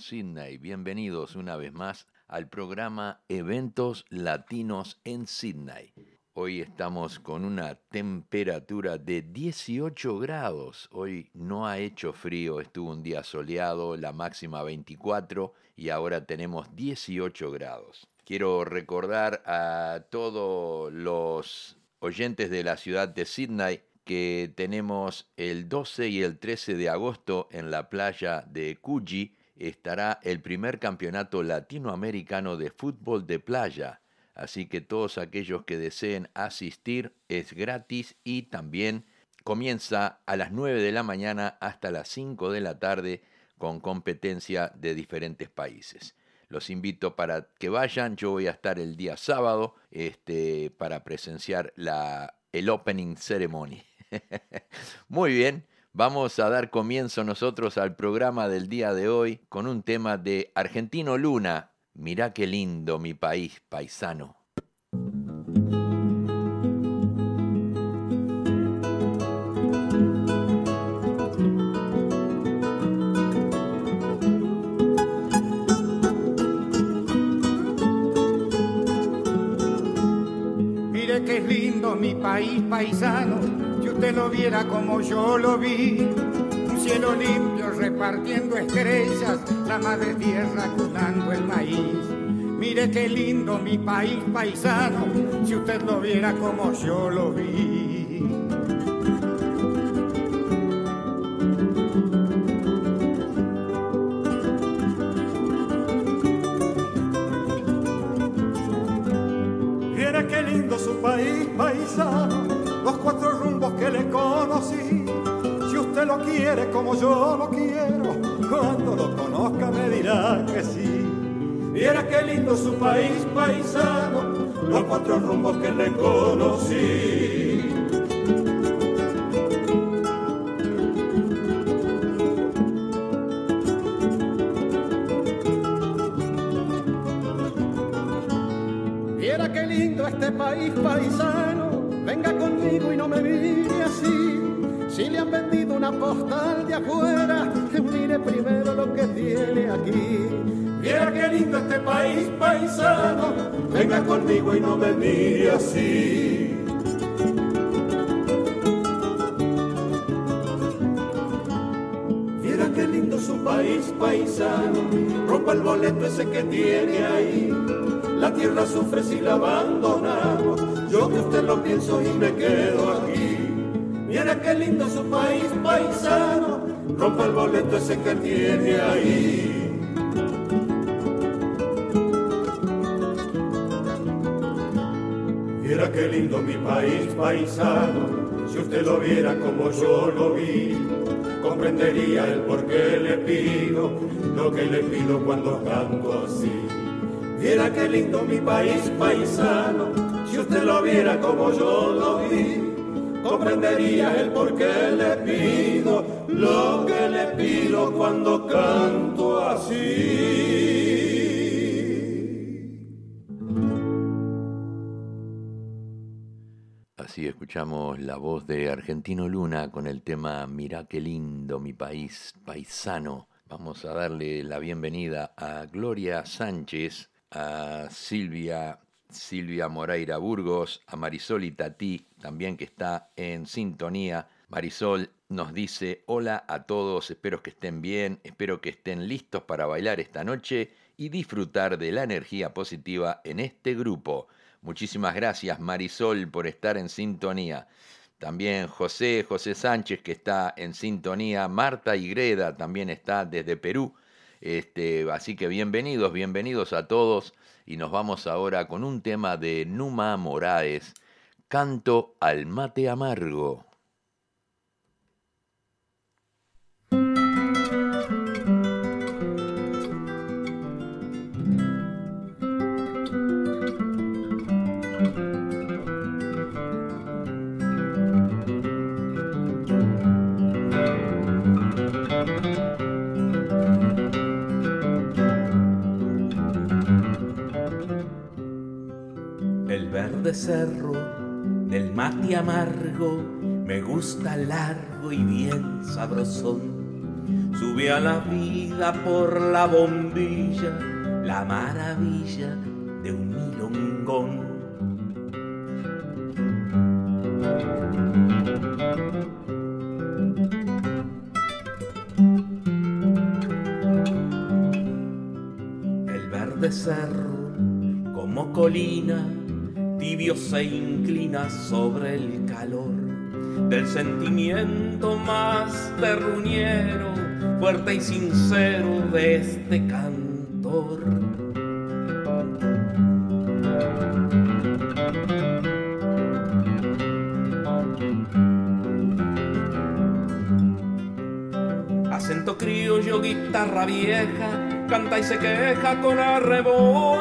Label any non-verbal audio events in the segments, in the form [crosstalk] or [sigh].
Sydney. Bienvenidos una vez más al programa Eventos Latinos en Sydney. Hoy estamos con una temperatura de 18 grados. Hoy no ha hecho frío, estuvo un día soleado, la máxima 24 y ahora tenemos 18 grados. Quiero recordar a todos los oyentes de la ciudad de Sydney que tenemos el 12 y el 13 de agosto en la playa de Coogee estará el primer campeonato latinoamericano de fútbol de playa. Así que todos aquellos que deseen asistir es gratis y también comienza a las 9 de la mañana hasta las 5 de la tarde con competencia de diferentes países. Los invito para que vayan, yo voy a estar el día sábado este, para presenciar la, el opening ceremony. [laughs] Muy bien, vamos a dar comienzo nosotros al programa del día de hoy con un tema de Argentino Luna. Mirá qué lindo mi país, paisano. Mire qué lindo mi país paisano usted lo viera como yo lo vi. Un cielo limpio repartiendo estrellas, la madre tierra cunando el maíz. Mire qué lindo mi país paisano, si usted lo viera como yo lo vi. Mire qué lindo su país paisano los cuatro que le conocí. Si usted lo quiere como yo lo quiero, cuando lo conozca me dirá que sí. Viera qué lindo su país paisano, los cuatro rumbos que le conocí. Viera qué lindo este país paisano Si le han vendido una postal de afuera, mire primero lo que tiene aquí. Mira qué lindo este país paisano, venga conmigo y no me mire así. Mira qué lindo su país paisano, rompa el boleto ese que tiene ahí. La tierra sufre si la abandonamos yo que usted lo pienso y me quedo aquí. Qué lindo su país paisano, rompa el boleto ese que tiene ahí. Mira qué lindo mi país paisano, si usted lo viera como yo lo vi, comprendería el por qué le pido lo que le pido cuando canto así. Mira qué lindo mi país paisano, si usted lo viera como yo lo vi, comprendería el por qué le pido lo que le pido cuando canto así. Así escuchamos la voz de Argentino Luna con el tema Mirá qué lindo mi país paisano. Vamos a darle la bienvenida a Gloria Sánchez, a Silvia Silvia Moreira Burgos, a Marisol y Tati, también que está en sintonía. Marisol nos dice, hola a todos, espero que estén bien, espero que estén listos para bailar esta noche y disfrutar de la energía positiva en este grupo. Muchísimas gracias Marisol por estar en sintonía. También José, José Sánchez que está en sintonía. Marta Greda también está desde Perú. Este, así que bienvenidos, bienvenidos a todos y nos vamos ahora con un tema de Numa Moraes, Canto al mate amargo. De cerro, del mate amargo, me gusta largo y bien sabrosón. Su Sube a la vida por la bombilla, la maravilla de un milongón. El verde cerro como colina tibio se inclina sobre el calor del sentimiento más terruñero, fuerte y sincero de este cantor. Acento criollo, guitarra vieja, canta y se queja con arrebol.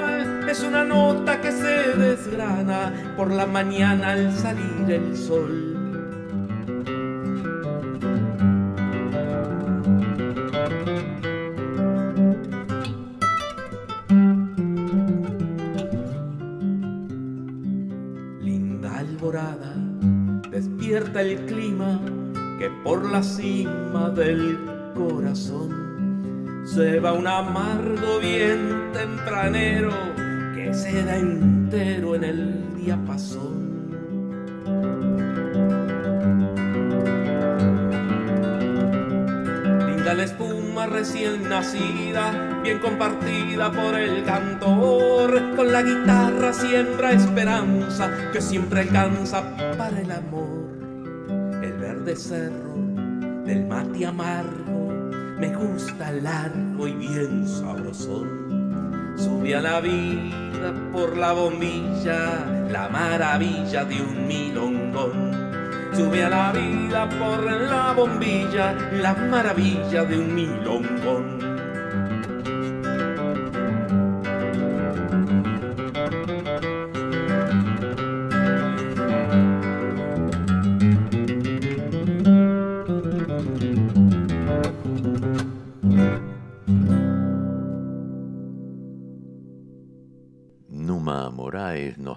Es una nota que se desgrana por la mañana al salir el sol. Linda alborada, despierta el clima que por la cima del corazón se va un amargo bien tempranero que se da entero en el diapasón. Linda la espuma recién nacida, bien compartida por el cantor, con la guitarra siembra esperanza que siempre alcanza para el amor. El verde cerro del mate amargo me gusta largo y bien sabrosón. Sube a la vida por la bombilla, la maravilla de un milongón. Sube a la vida por la bombilla, la maravilla de un milongón.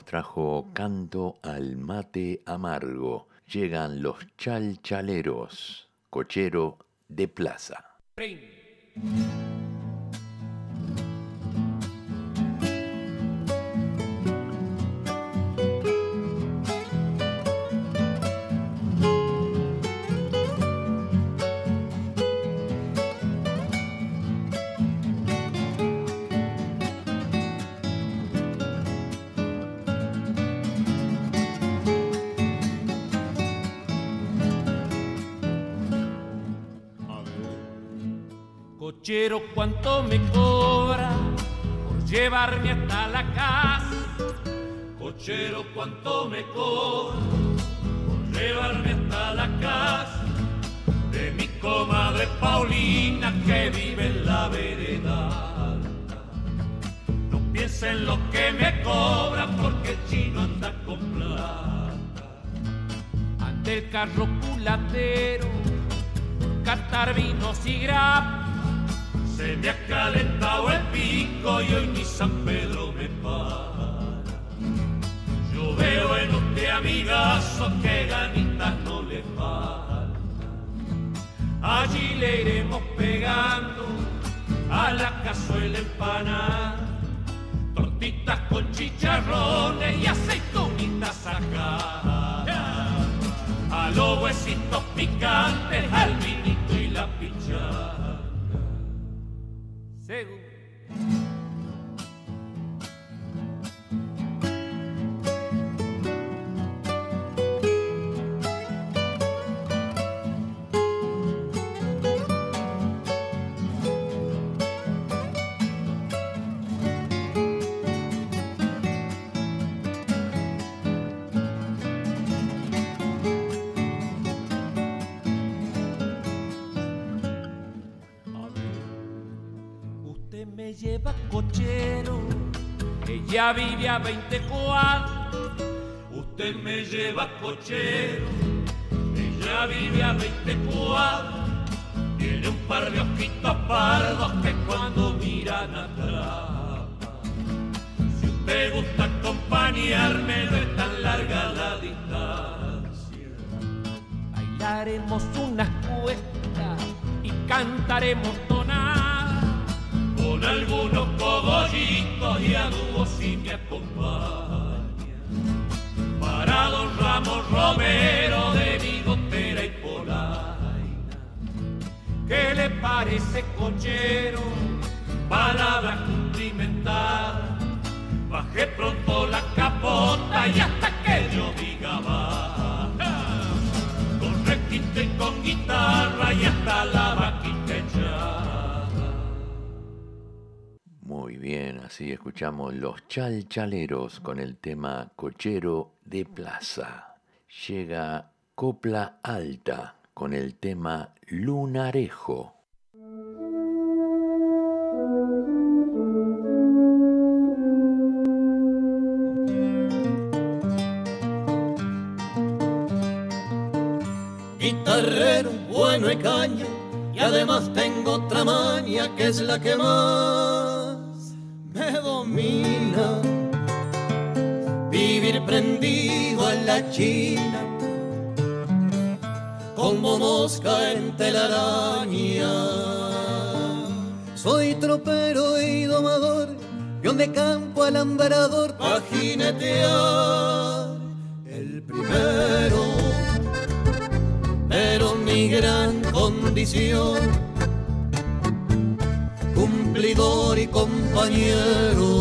Trajo Canto al mate amargo. Llegan los chalchaleros, cochero de plaza. ¿Cuánto me cobra por llevarme hasta la casa? Cochero, ¿cuánto me cobra por llevarme hasta la casa de mi comadre Paulina que vive en la vereda? No piensa en lo que me cobra porque el chino anda con plata. Ante el carro culatero, catar vinos y grapas se me ha calentado el pico y hoy ni San Pedro me para. Yo veo en usted amigazo que ganitas no le falta. Allí le iremos pegando a la cazuela empanada, tortitas con chicharrones y aceitunitas ajadas. A los huesitos picantes, al vinito y la pichada. Usted ya vive a 20 cuadros. Usted me lleva cochero, ya vive a 20 cuadros. Tiene un par de ojitos pardos que cuando miran atrás. Si usted gusta acompañarme, no es tan larga la distancia. Bailaremos unas cuestas y cantaremos tonadas con algunos cogollitos y a don Ramos Romero de bigotera y polaina, ¿qué le parece cochero? Palabra cumplimentada Bajé pronto la capota y hasta que yo diga va. Con requinte con guitarra y hasta la vaquita echada. Muy bien, así escuchamos los chalchaleros con el tema Cochero de Plaza. Llega Copla Alta con el tema Lunarejo. guitarrero bueno y caña y además tengo otra maña que es la que más me domina. Vivir prendido a la china como mosca en telaraña. Soy tropero y domador, peón de campo alambrador, pa' jinetear el primero pero mi gran condición, cumplidor y compañero.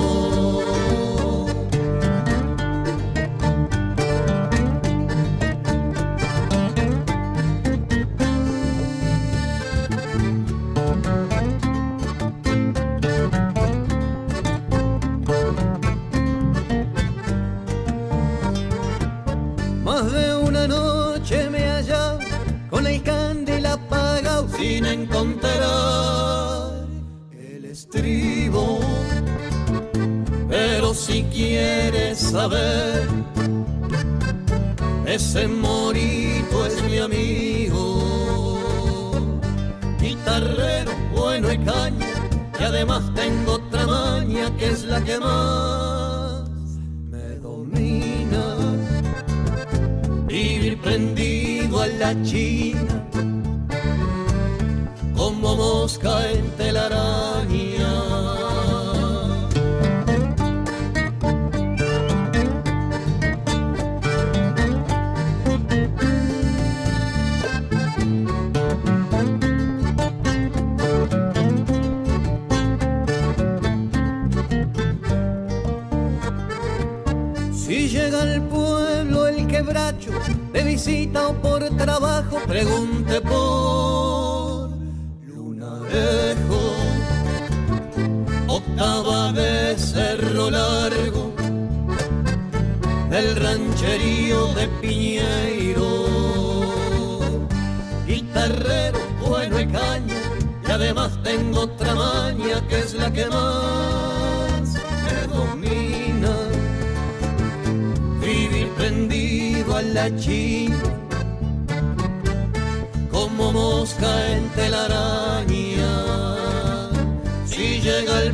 Sin encontrar el estribo. Pero si quieres saber, ese morito es mi amigo. Guitarrero bueno y caña, y además tengo otra maña que es la que más me domina. Vivir prendido a la china, como mosca en telaraña. Si llega al pueblo el quebracho de visita o por trabajo, pregunte por largo, el rancherío de Piñeiro, guitarrero bueno y caña, y además tengo otra maña que es la que más me domina vivir prendido a la china como mosca en telaraña. Si llega el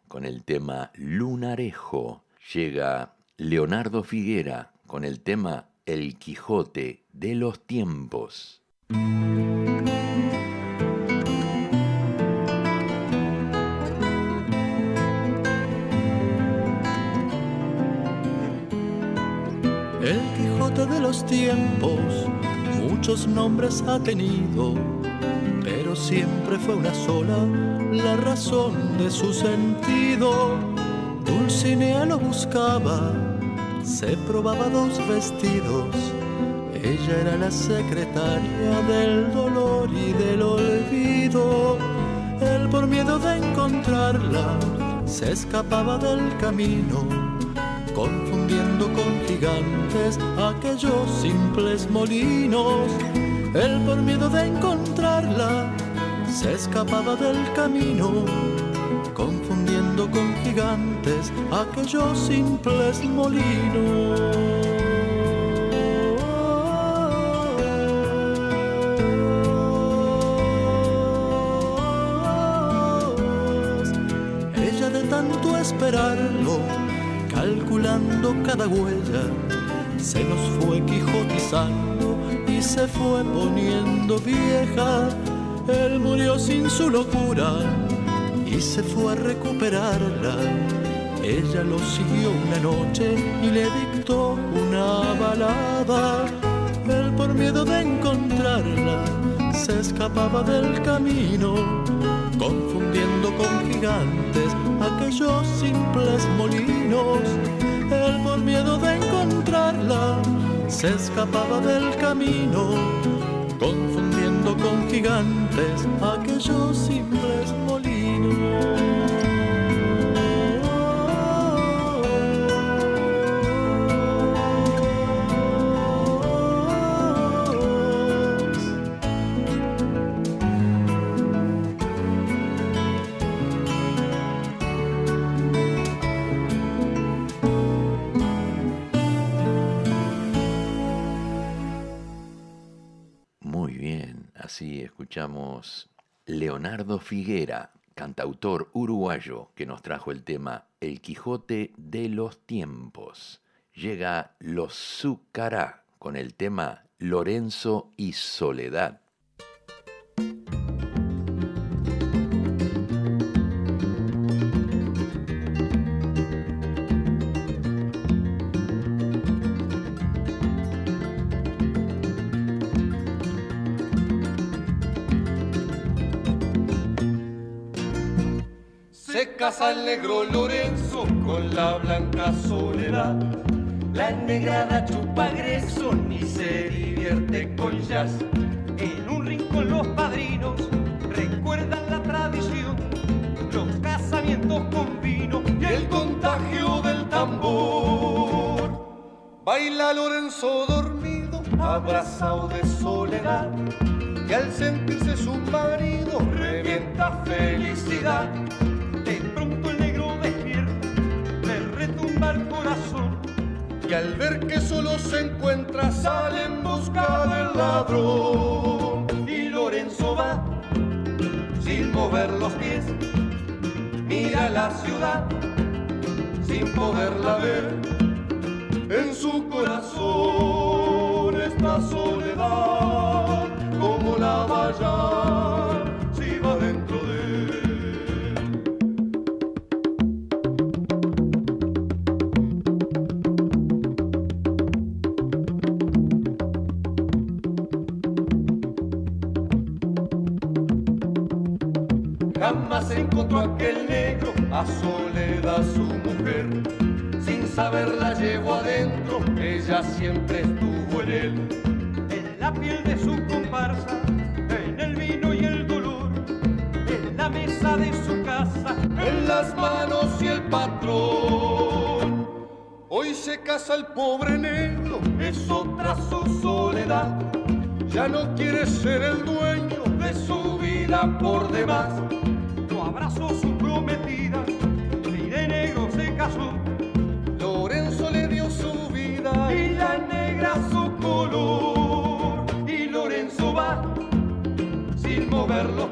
con el tema Lunarejo. Llega Leonardo Figuera con el tema El Quijote de los tiempos. El Quijote de los tiempos muchos nombres ha tenido, siempre fue una sola la razón de su sentido. Dulcinea lo buscaba, se probaba dos vestidos. Ella era la secretaria del dolor y del olvido. Él por miedo de encontrarla se escapaba del camino confundiendo con gigantes aquellos simples molinos. Él por miedo de encontrarla se escapaba del camino, confundiendo con gigantes aquellos simples molinos. esperarlo, calculando cada huella, se nos fue quijotizando se fue poniendo vieja. Él murió sin su locura y se fue a recuperarla. Ella lo siguió una noche y le dictó una balada. Él por miedo de encontrarla se escapaba del camino, confundiendo con gigantes aquellos simples molinos. Él por miedo de encontrarla se escapaba del camino, confundiendo con gigantes aquellos simples molinos. Leonardo Figuera, cantautor uruguayo, que nos trajo el tema El Quijote de los Tiempos. Llega Los Zucará con el tema Lorenzo y Soledad. Casa el negro Lorenzo con la blanca soledad. La negrada chupa Gresson y se divierte con jazz. En un rincón los padrinos recuerdan la tradición, los casamientos con vino y el contagio del tambor. Baila Lorenzo dormido, abrazado de soledad, y al sentirse su marido revienta felicidad y al ver que solo se encuentra sale en busca del ladrón. Y Lorenzo va sin mover los pies, mira la ciudad sin poderla ver. En su corazón esta soledad como la valla siempre estuvo en él. En la piel de su comparsa, en el vino y el dolor, en la mesa de su casa, en las manos y el patrón. Hoy se casa el pobre negro, es otra su soledad. Ya no quiere ser el dueño de su vida por demás abrazó su prometida y de negro se casó.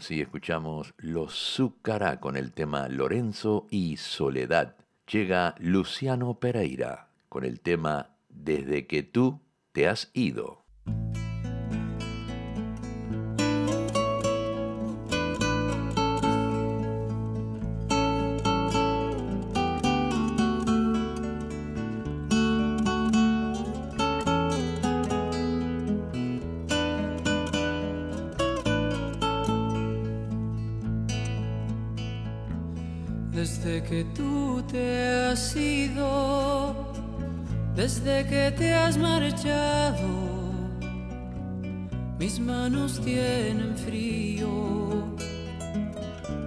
así escuchamos Los Zúcara con el tema Lorenzo y Soledad. llega Luciano Pereira con el tema Desde que tú te has ido. Desde que te has marchado, mis manos tienen frío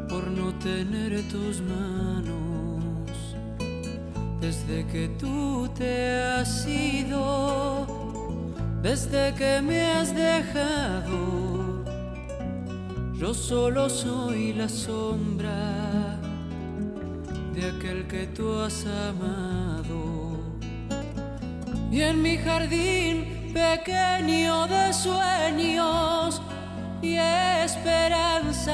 por no tener tus manos. Desde que tú te has ido, desde que me has dejado, yo solo soy la sombra de aquel que tú has amado. Y en mi jardín pequeño de sueños y esperanza,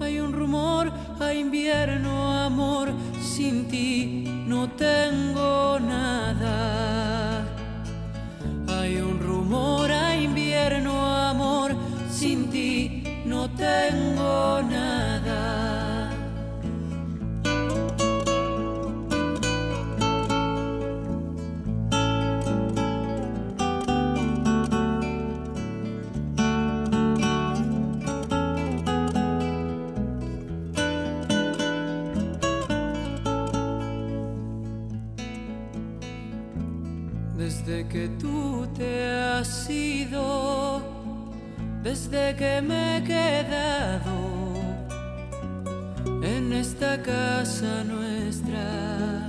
hay un rumor a invierno, amor, sin ti no tengo nada. Hay un rumor a invierno, amor, sin ti no tengo nada. Tú te has ido, desde que me he quedado en esta casa nuestra,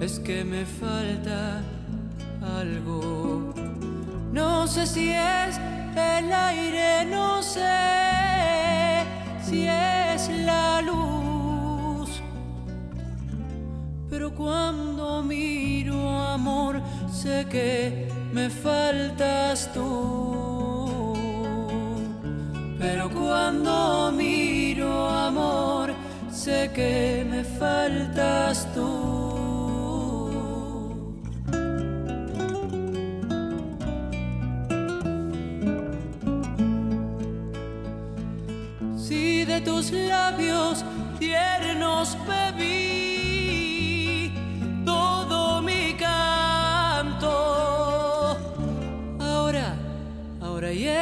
es que me falta algo. No sé si es el aire, no sé si es la luz. Pero cuando miro amor, sé que me faltas tú. Pero cuando miro amor, sé que me faltas tú. Si de tus labios tiernos bebí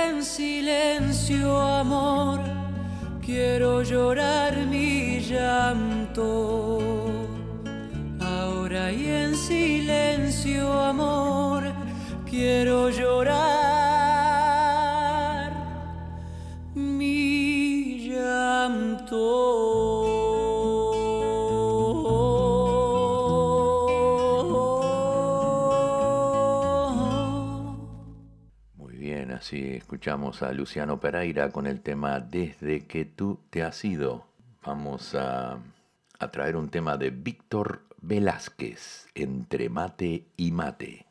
en silencio, amor, quiero llorar mi llanto. Ahora y en silencio, amor, quiero llorar mi llanto. Así escuchamos a Luciano Pereira con el tema Desde que tú te has ido. Vamos a, a traer un tema de Víctor Velázquez, Entre mate y mate.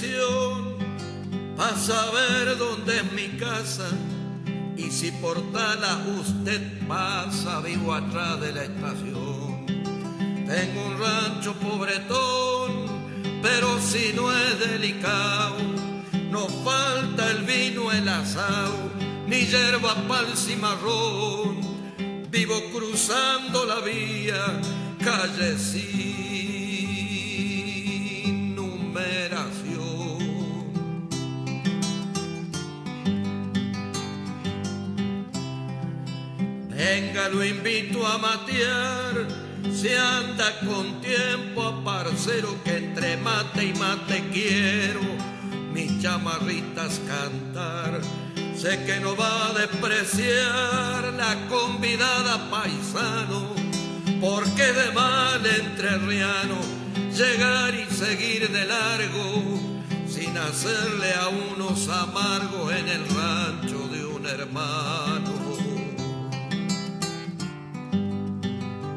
Dirección para saber dónde es mi casa y si por tala usted pasa vivo atrás de la estación. Tengo un rancho pobretón, pero si no es delicado, no falta el vino, el asado, ni hierba, pal cimarrón. Vivo cruzando la vía, calle Lo invito a matear. Si anda con tiempo parcero que entre mate y mate quiero mis chamarritas cantar. Sé que no va a despreciar la convidada paisano, porque de mal entrerriano llegar y seguir de largo sin hacerle a unos amargos en el rancho de un hermano.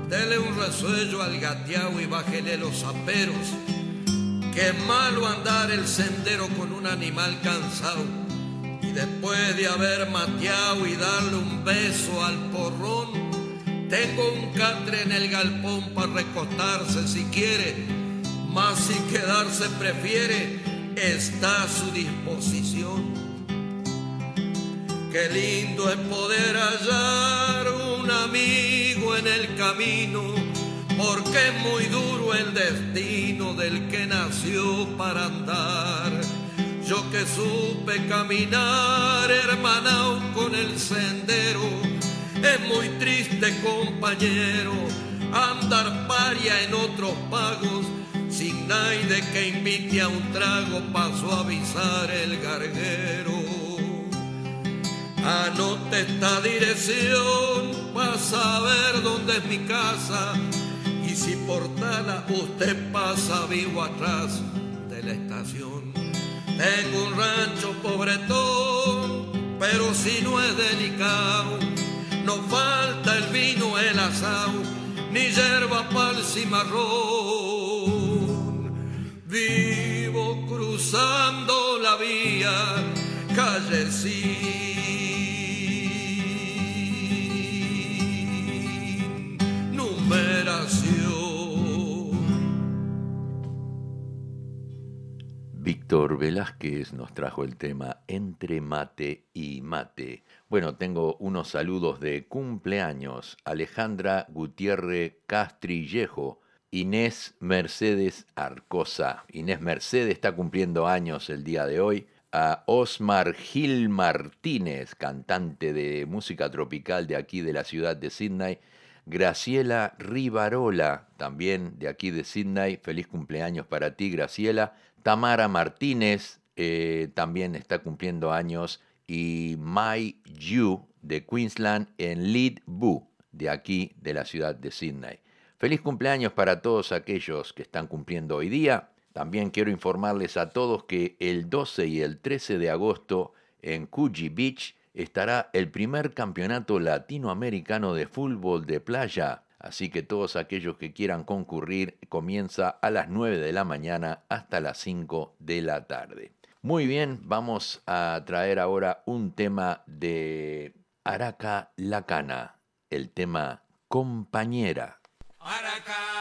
Dele un resuello al gateao y bájele los aperos, es malo andar el sendero con un animal cansado. Y después de haber mateado y darle un beso al porrón, tengo un catre en el galpón para recostarse si quiere mas si quedarse prefiere, está a su disposición. Qué lindo es poder hallar amigo en el camino, porque es muy duro el destino del que nació para andar. Yo que supe caminar hermanao con el sendero, es muy triste compañero andar paria en otros pagos sin nadie que invite a un trago para suavizar el garguero. Anote esta dirección para saber dónde es mi casa y si por Tala usted pasa vivo atrás de la estación. Tengo un rancho pobretón, pero si no es delicado, no falta el vino, el asado, ni hierba pal cimarrón. Vivo cruzando la vía, calle Víctor Velázquez nos trajo el tema Entre mate y mate. Bueno, tengo unos saludos de cumpleaños. Alejandra Gutiérrez Castrillejo Inés Mercedes Arcosa. Inés Mercedes está cumpliendo años el día de hoy. A Osmar Gil Martínez, cantante de música tropical de aquí de la ciudad de Sydney. Graciela Rivarola, también de aquí de Sydney. Feliz cumpleaños para ti, Graciela. Tamara Martínez, eh, también está cumpliendo años. Y Mai Yu, de Queensland, en Lead Boo, de aquí de la ciudad de Sydney. Feliz cumpleaños para todos aquellos que están cumpliendo hoy día. También quiero informarles a todos que el 12 y el 13 de agosto en Coogee Beach estará el primer campeonato latinoamericano de fútbol de playa. Así que todos aquellos que quieran concurrir comienza a las 9 de la mañana hasta las 5 de la tarde. Muy bien, vamos a traer ahora un tema de Araca Lacana, el tema Compañera. Pueblo,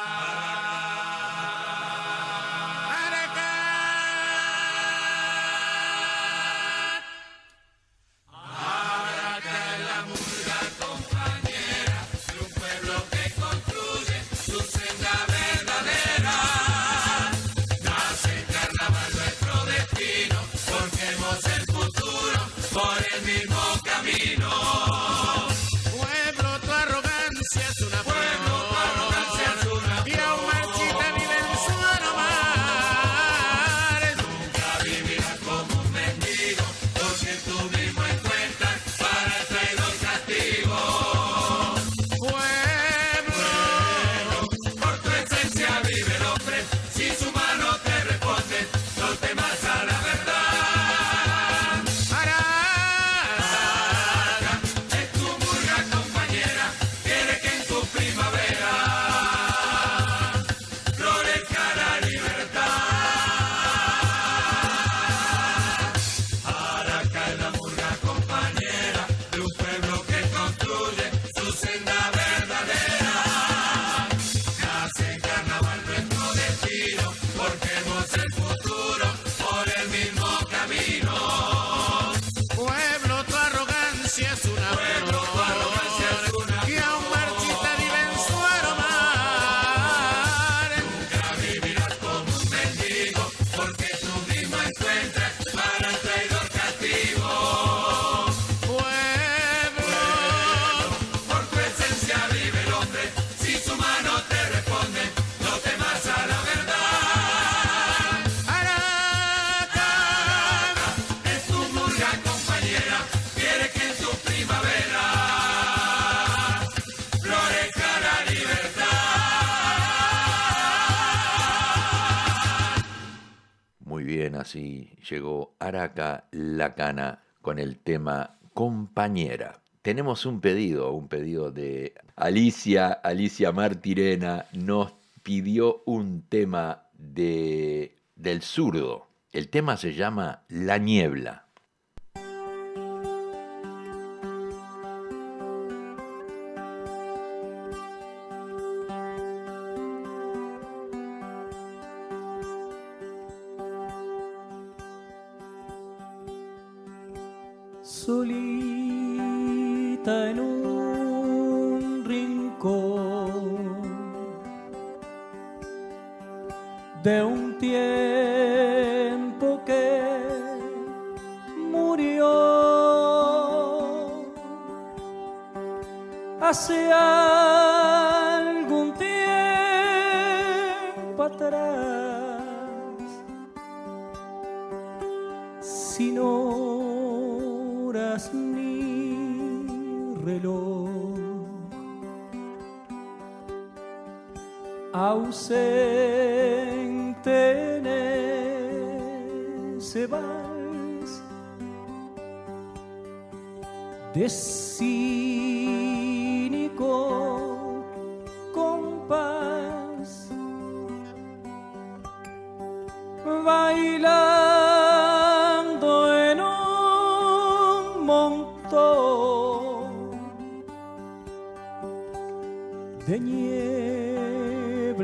así llegó Araca Lacana con el tema Compañera. Tenemos un pedido, un pedido de Alicia, Alicia Martirena, nos pidió un tema de, del zurdo. El tema se llama La Niebla.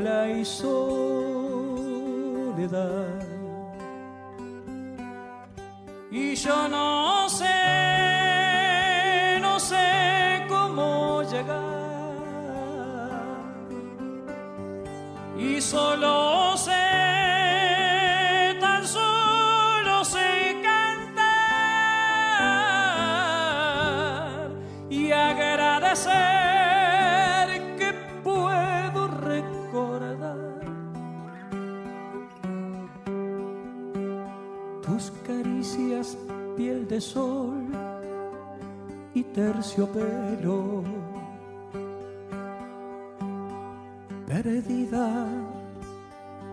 Niebla y soledad. Y yo no sé, no sé cómo llegar. Y solo de sol y terciopelo. Perdida,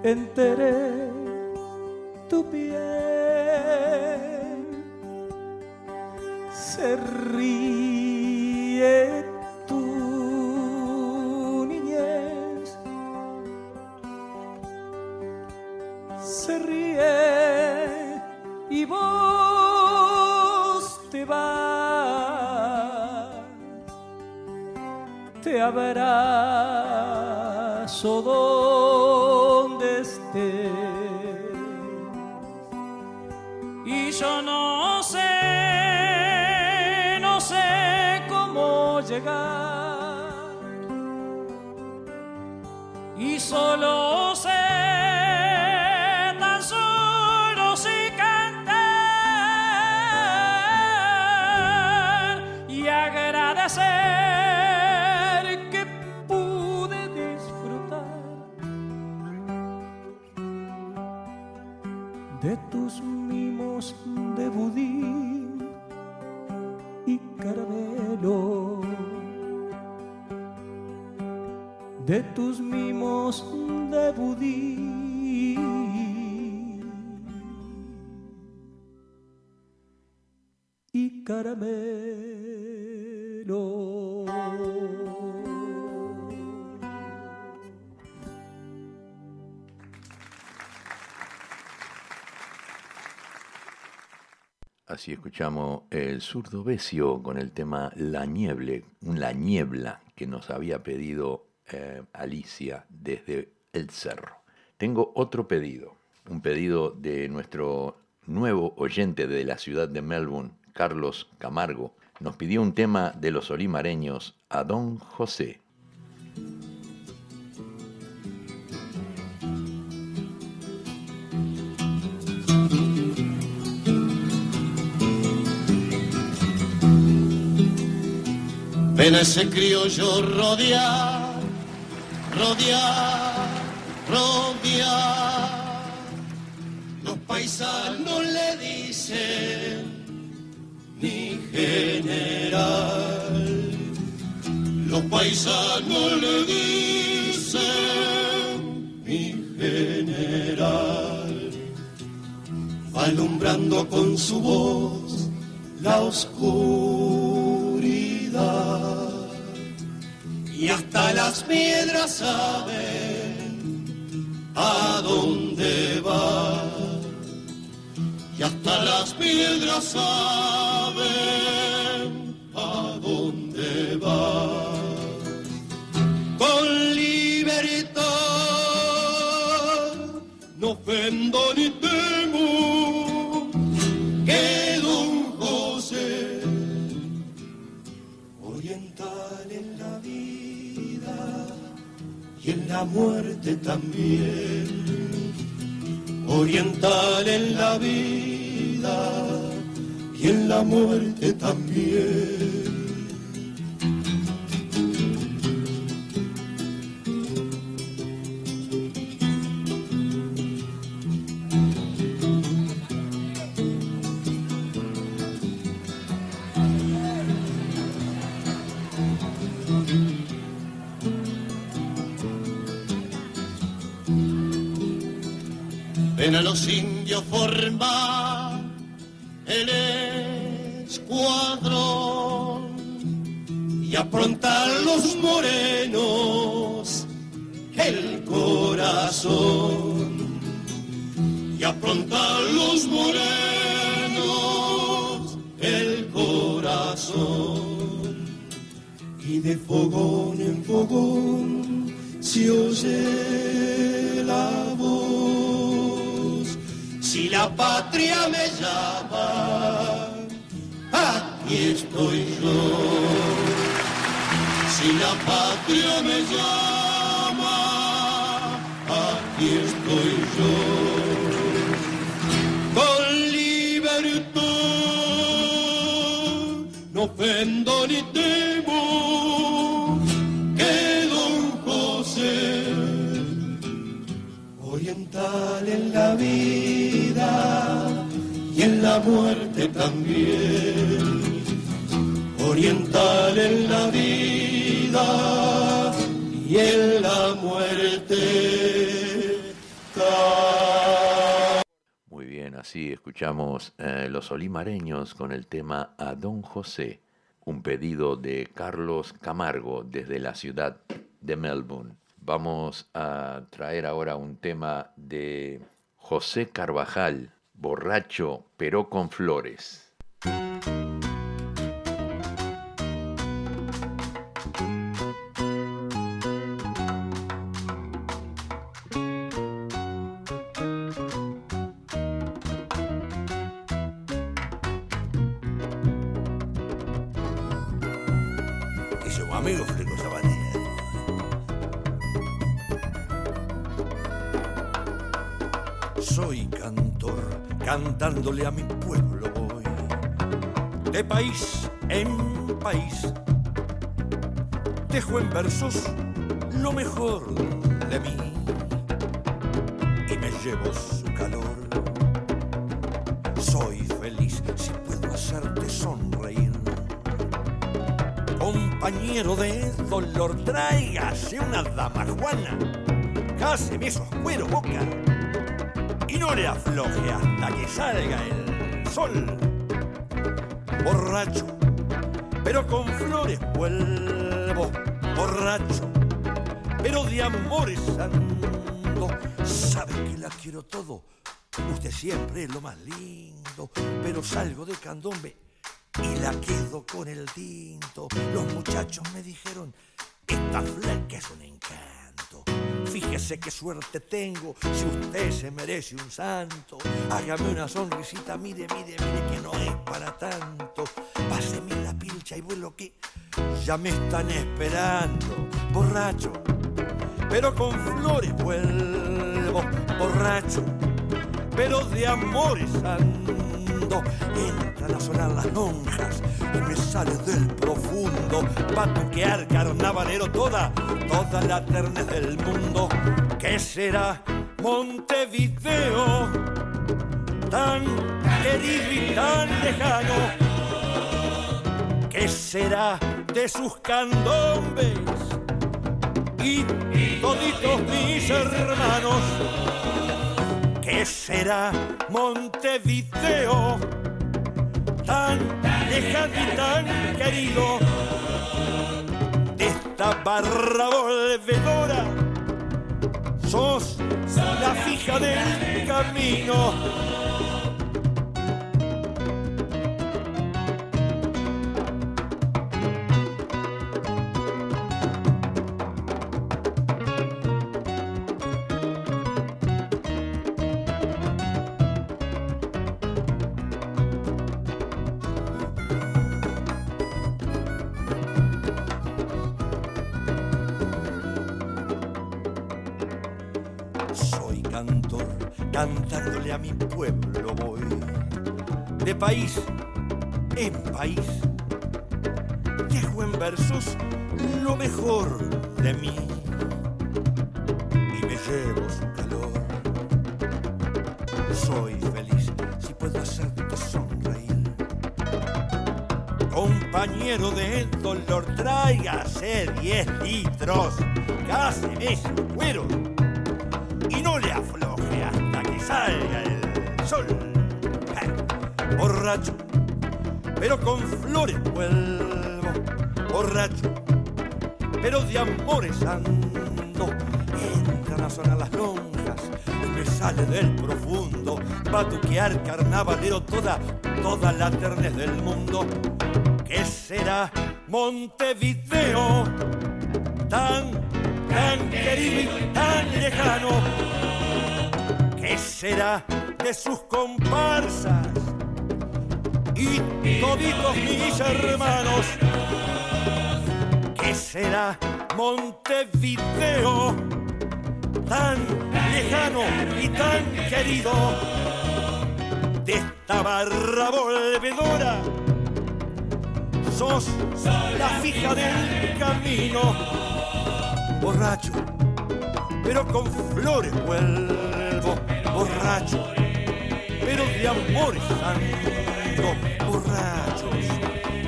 enteré tu piel. Se ríe abrazo de tus mimos de budí. Y caramelo. Así escuchamos el zurdo Besio con el tema La Nieble, La Niebla que nos había pedido eh, Alicia desde el cerro. Tengo otro pedido, un pedido de nuestro nuevo oyente de la ciudad de Melbourne, Carlos Camargo. Nos pidió un tema de los olimareños a Don José. Ven a ese criollo rodear, rodear, rodear. Los paisanos le dicen mi general. Los paisanos le dicen mi general. alumbrando con su voz la oscuridad. Y hasta las piedras saben a dónde va. Y hasta las piedras saben a dónde va. Con libertad no ofendo ni la muerte también. Oriental en la vida y en la muerte también los indios forma el escuadrón y aprontar los morenos el corazón. Y aprontar los morenos el corazón. Y de fogón en fogón se oye la patria me llama aquí estoy yo. Si la patria me llama aquí estoy yo. Con libertad no ofendo ni temo que don José oriental en la vida en la muerte también oriental en la vida y en la muerte. Muy bien, así escuchamos eh, los olimareños con el tema A Don José, un pedido de Carlos Camargo desde la ciudad de Melbourne. Vamos a traer ahora un tema de José Carvajal, borracho pero con flores. Cantándole a mi pueblo voy. De país en país, dejo en versos lo mejor de mí. Y me llevo su calor. Soy feliz si puedo hacerte sonreír compañero de dolor, tráigase una dama juana, cáseme esos cuero boca le afloje hasta que salga el sol. Borracho, pero con flores vuelvo, borracho, pero de amores ando. Sabe que la quiero todo, usted siempre es lo más lindo, pero salgo de candombe y la quedo con el tinto. Los muchachos me dijeron, esta flaca es un encanto. Fíjese qué suerte tengo, si usted se merece un santo. Hágame una sonrisita, mire, mire, mire que no es para tanto. Páseme la pilcha y vuelo que ya me están esperando. Borracho, pero con flores vuelvo. Borracho, pero de amores ando. Entran a sonar las monjas y me sale del profundo batuquear carnavalero toda, toda la ternez del mundo. ¿Qué será Montevideo? Tan querido y tan lejano. ¿Qué será de sus candombes? Y toditos mis hermanos ¿Qué será Montevideo? Tan lejano y tan querido. De esta barra volvedora. Sos la fija del camino. Tráigase 10 litros. Cáseme su cuero y no le afloje hasta que salga el sol. Borracho, pero con flores vuelvo. Borracho, pero de amores ando. Entran a sonar las lonjas y me sale del profundo. Batuquear carnavalero toda, toda la ternez del mundo. ¿Qué será Montevideo? Tan tan querido y tan lejano. ¿Qué será de sus comparsas y toditos mis hermanos? ¿Qué será Montevideo? Tan lejano y tan querido de esta barra volvedora. La fija del camino. Borracho, pero con flores vuelvo, borracho, pero de amores ando, borrachos,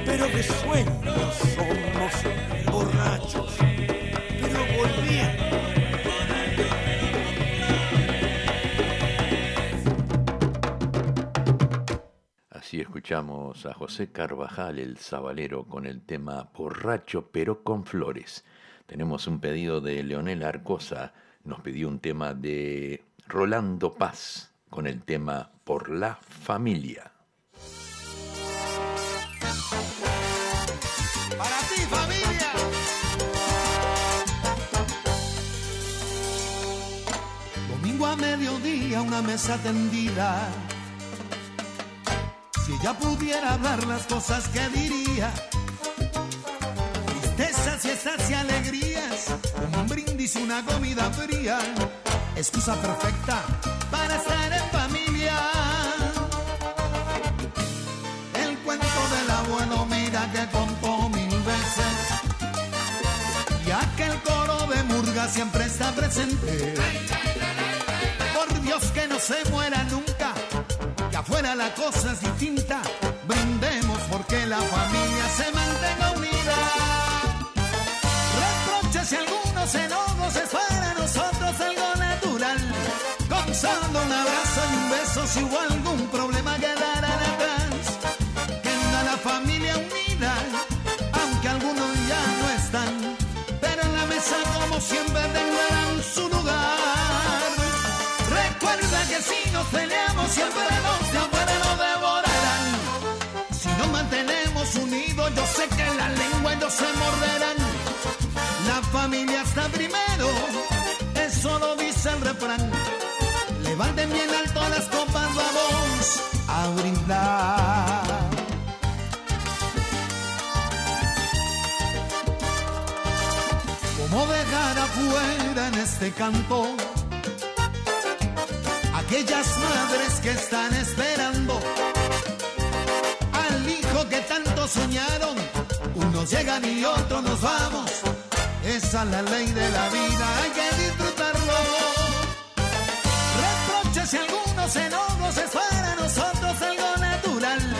pero de sueños somos. Borrachos, pero volviendo. Escuchamos a José Carvajal, el sabalero, con el tema Borracho pero con flores. Tenemos un pedido de Leonel Arcosa, nos pidió un tema de Rolando Paz con el tema Por la familia. Para ti, familia. Domingo a mediodía, una mesa tendida. Si ella pudiera hablar las cosas que diría. Tristezas, fiestas y alegrías, un brindis y una comida fría, excusa perfecta para estar en familia. El cuento del abuelo, mira que contó mil veces, y aquel coro de murga siempre está presente. Por Dios que no se muera nunca, que afuera la cosa es distinta, brindemos porque la familia se mantenga unida si algunos enojos es para nosotros algo natural. Con solo un abrazo y un beso, si hubo algún problema quedará atrás. Queda la familia unida, aunque algunos ya no están. Pero en la mesa, como siempre, tendrán su lugar. Recuerda que si nos peleamos, siempre nos yo sé que la lengua ellos se morderán. La familia está primero, eso lo dice el refrán. Levanten bien alto las copas, vamos a brindar. ¿Cómo dejar afuera en este canto aquellas madres que están esperando al hijo que tanto soñaron? Unos llegan y otros nos vamos. Esa es la ley de la vida, hay que disfrutarlo. Reproches y algunos enojos es para nosotros algo natural.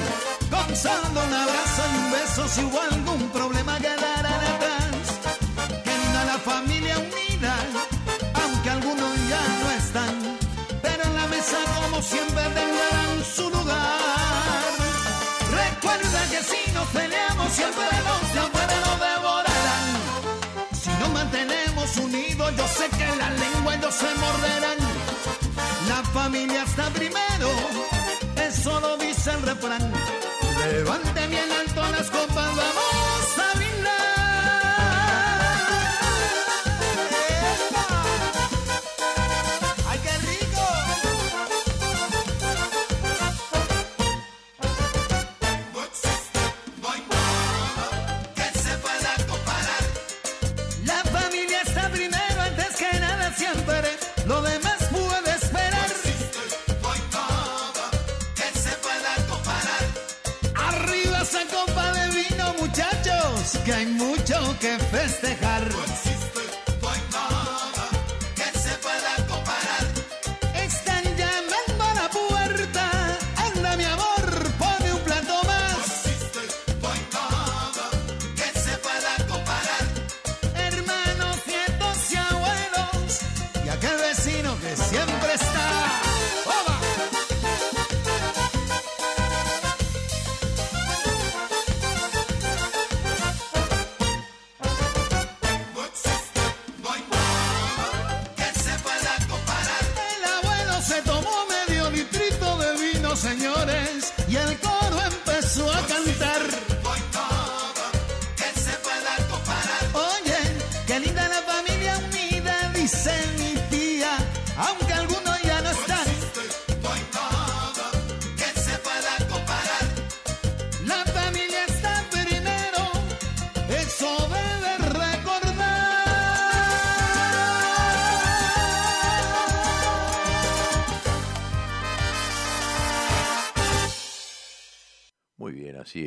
Con solo un abrazo y un beso, si hubo algún problema quedarán atrás. Queda la familia unida, aunque algunos ya no están. Pero en la mesa pasó? si nos peleamos, siempre nos, la muerte nos devorarán. Si nos mantenemos unidos, yo sé que la lengua ellos se morderán. La familia está primero, eso lo dice el refrán. Levante bien alto las copas, vamos.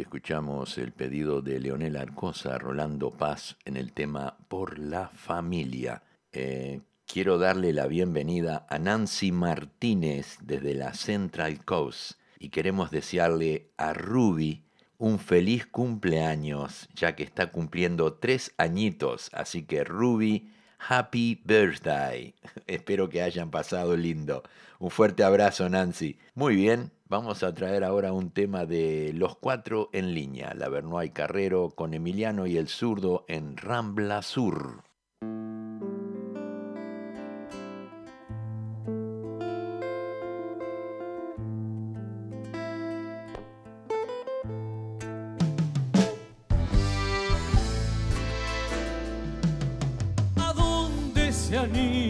escuchamos el pedido de Leonel Arcosa, Rolando Paz, en el tema Por la Familia. Eh, quiero darle la bienvenida a Nancy Martínez desde la Central Coast y queremos desearle a Ruby un feliz cumpleaños, ya que está cumpliendo tres añitos. Así que Ruby, happy birthday. [laughs] Espero que hayan pasado lindo. Un fuerte abrazo, Nancy. Muy bien, vamos a traer ahora un tema de Los Cuatro en Línea, la y Carrero con Emiliano y el Zurdo en Rambla Sur. se anima.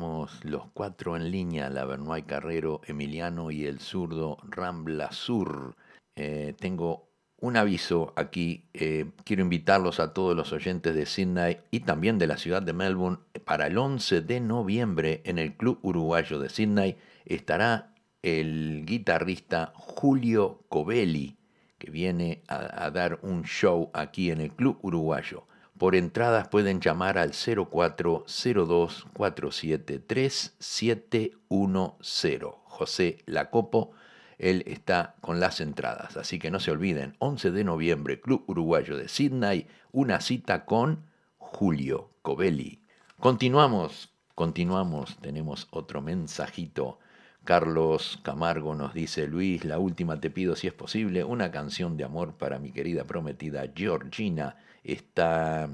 Los cuatro en línea, la Bernoy Carrero, Emiliano y el zurdo Rambla Sur. Eh, tengo un aviso aquí, eh, quiero invitarlos a todos los oyentes de Sydney y también de la ciudad de Melbourne. Para el 11 de noviembre en el Club Uruguayo de Sydney estará el guitarrista Julio Covelli, que viene a dar un show aquí en el Club Uruguayo. Por entradas pueden llamar al 0402473710. José Lacopo, él está con las entradas. Así que no se olviden, 11 de noviembre, Club Uruguayo de Sydney, una cita con Julio Covelli. Continuamos, continuamos, tenemos otro mensajito. Carlos Camargo nos dice, Luis, la última te pido si es posible, una canción de amor para mi querida prometida Georgina. Está,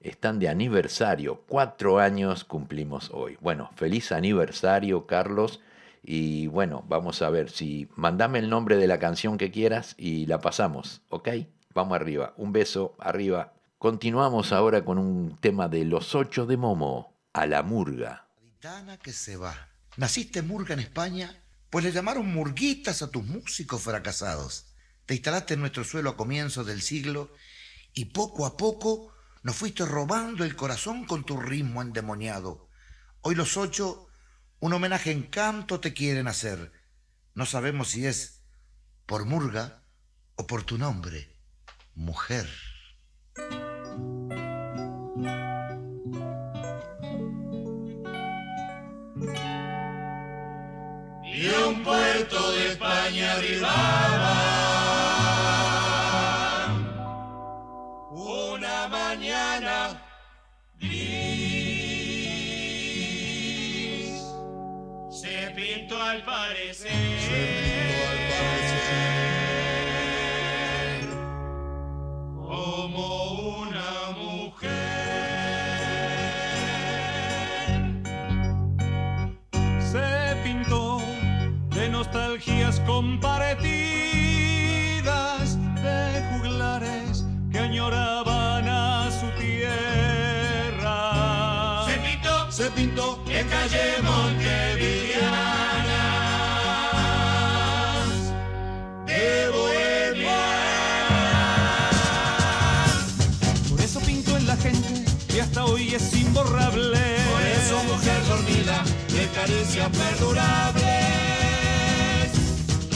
están de aniversario, cuatro años cumplimos hoy. Bueno, feliz aniversario Carlos y bueno, vamos a ver si mandame el nombre de la canción que quieras y la pasamos, ¿ok? Vamos arriba, un beso arriba. Continuamos ahora con un tema de los ocho de Momo, a la murga. Que se va. ¿Naciste murga en España? Pues le llamaron murguitas a tus músicos fracasados. Te instalaste en nuestro suelo a comienzos del siglo y poco a poco nos fuiste robando el corazón con tu ritmo endemoniado. Hoy los ocho, un homenaje en canto te quieren hacer. No sabemos si es por murga o por tu nombre, mujer. y un puerto de España arribaba. Al parecer.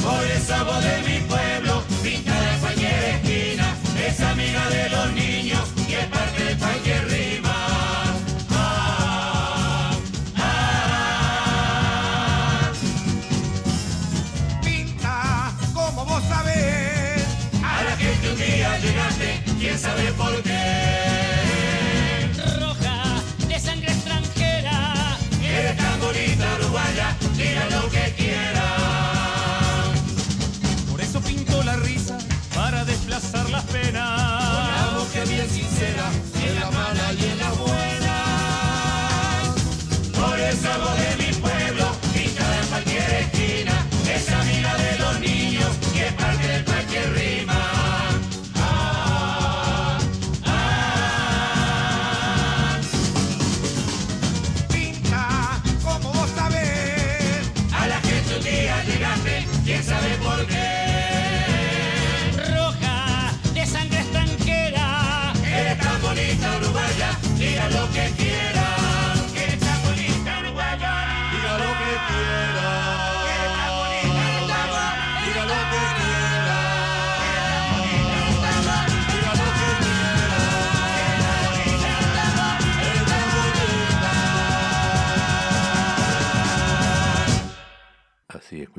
por esa bodega. pago de mi pueblo.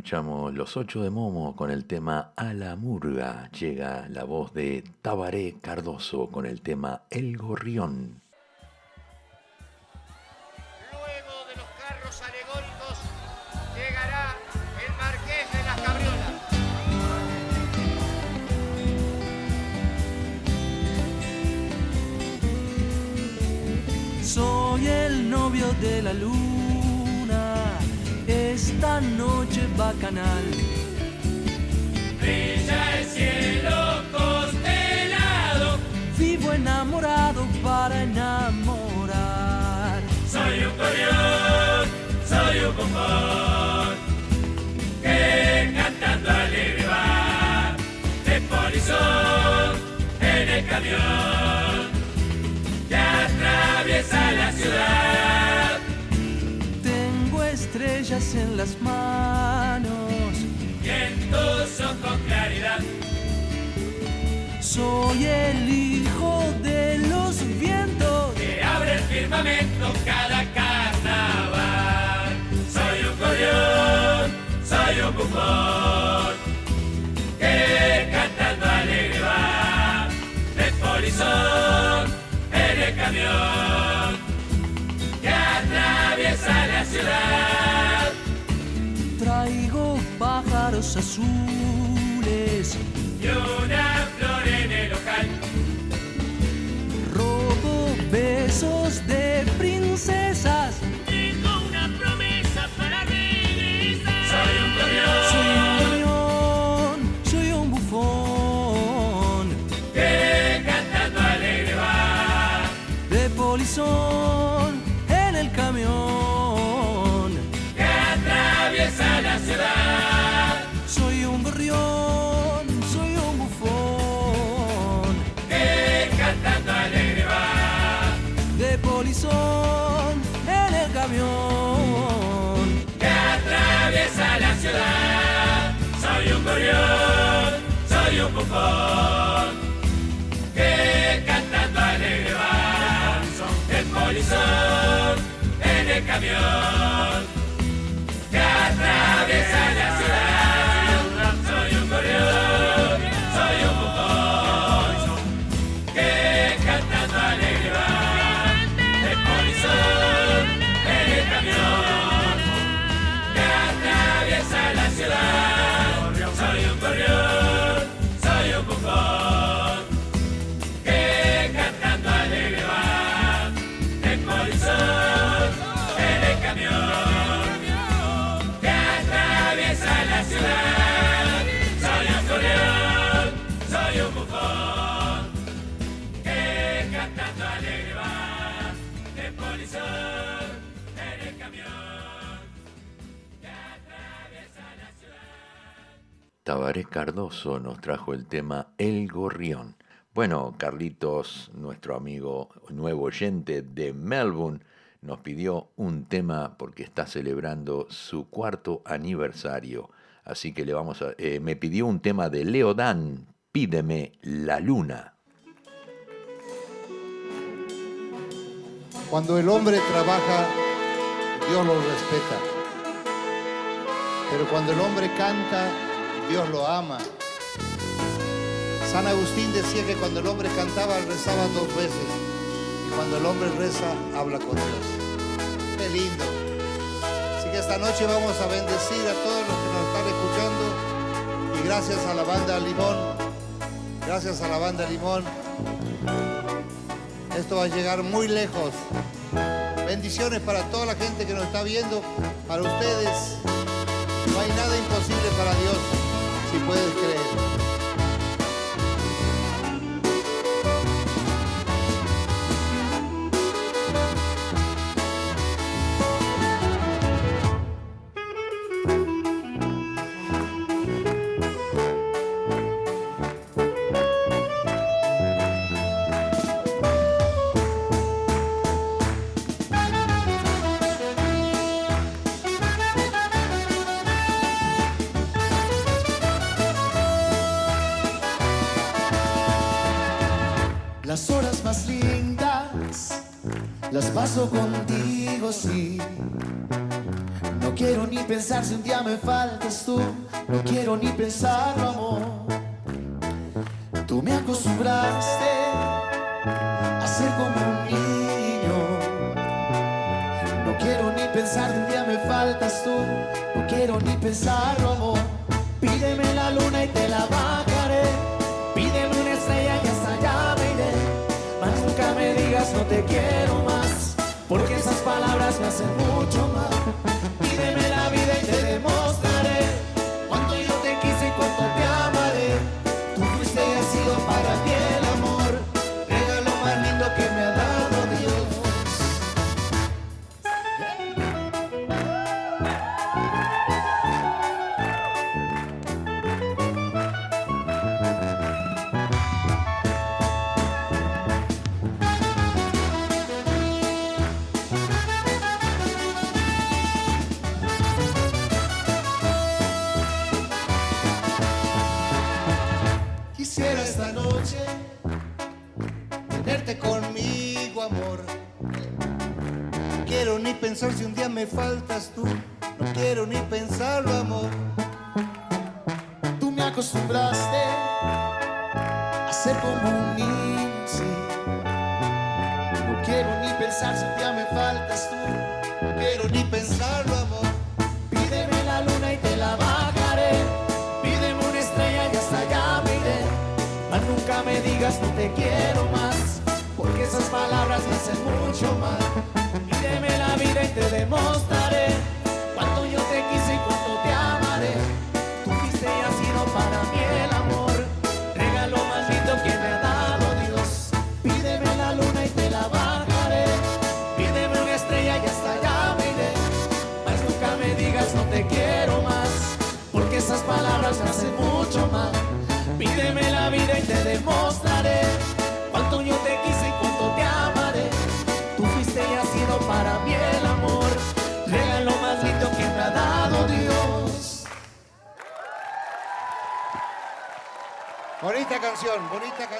escuchamos Los Ocho de Momo con el tema A la Murga. Llega la voz de Tabaré Cardoso con el tema El Gorrión. Luego de los carros alegóricos llegará el Marqués de las Cabriolas. Soy el novio de la luz esta noche bacanal. Brilla el cielo constelado, vivo enamorado para enamorar. Soy un gorrión, soy un bombón, que cantando alegre va de polizón en el camión que atraviesa la ciudad en las manos. Y en tus ojos claridad. Soy el hijo de los vientos. Que abre el firmamento cada azules y una flor en el ojal. Robo besos de princesas camión. Tabaré Cardoso nos trajo el tema El Gorrión. Bueno, Carlitos, nuestro amigo nuevo oyente de Melbourne, nos pidió un tema porque está celebrando su cuarto aniversario. Así que le vamos a. Eh, me pidió un tema de Leo Dan, Pídeme la luna. Cuando el hombre trabaja, Dios lo respeta. Pero cuando el hombre canta, Dios lo ama. San Agustín decía que cuando el hombre cantaba, rezaba dos veces. Y cuando el hombre reza, habla con Dios. Qué lindo. Así que esta noche vamos a bendecir a todos los que nos están escuchando. Y gracias a la banda Limón, gracias a la banda Limón, esto va a llegar muy lejos. Bendiciones para toda la gente que nos está viendo, para ustedes. No hay nada imposible para Dios, si puedes creer. Paso contigo, sí. No quiero ni pensar si un día me faltas tú. No quiero ni pensarlo, amor. Tú me acostumbraste a ser como un niño. No quiero ni pensar si un día me faltas tú. No quiero ni pensarlo, amor. Pídeme la luna y te la bajaré. Pídeme una estrella y hasta allá me iré. Mas nunca me digas no te quiero. Porque esas palabras me hacen mucho canción, bonita.